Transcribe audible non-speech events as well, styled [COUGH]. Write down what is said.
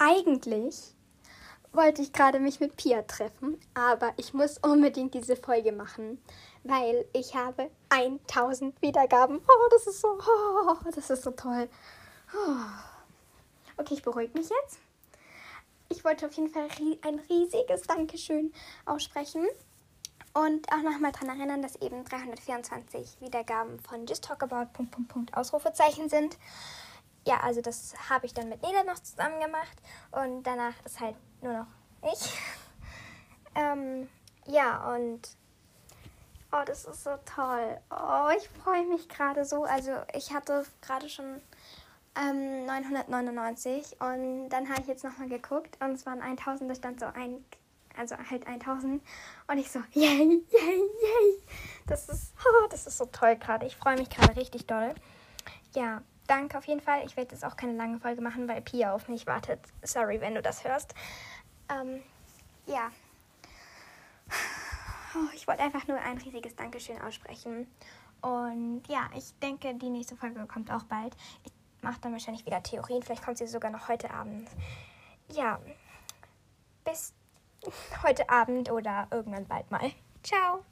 eigentlich wollte ich gerade mich mit Pia treffen, aber ich muss unbedingt diese Folge machen, weil ich habe 1000 Wiedergaben. Oh, das ist so, oh, das ist so toll. Oh. Okay, ich beruhige mich jetzt. Ich wollte auf jeden Fall ein riesiges Dankeschön aussprechen und auch nochmal daran erinnern, dass eben 324 Wiedergaben von Just Talk About Punkt, Punkt, Punkt, Ausrufezeichen sind. Ja, also das habe ich dann mit Nele noch zusammen gemacht und danach ist halt nur noch ich. [LAUGHS] ähm, ja, und oh, das ist so toll. Oh, ich freue mich gerade so. Also ich hatte gerade schon ähm, 999 und dann habe ich jetzt nochmal geguckt und es waren 1000, da stand so ein, also halt 1000 und ich so, yay, yay, yay. Das ist, [LAUGHS] oh, das ist so toll gerade. Ich freue mich gerade richtig doll. Ja, danke auf jeden Fall. Ich werde jetzt auch keine lange Folge machen, weil Pia auf mich wartet. Sorry, wenn du das hörst. Ähm, ja. Oh, ich wollte einfach nur ein riesiges Dankeschön aussprechen. Und ja, ich denke, die nächste Folge kommt auch bald. Ich mache dann wahrscheinlich wieder Theorien. Vielleicht kommt sie sogar noch heute Abend. Ja, bis heute Abend oder irgendwann bald mal. Ciao.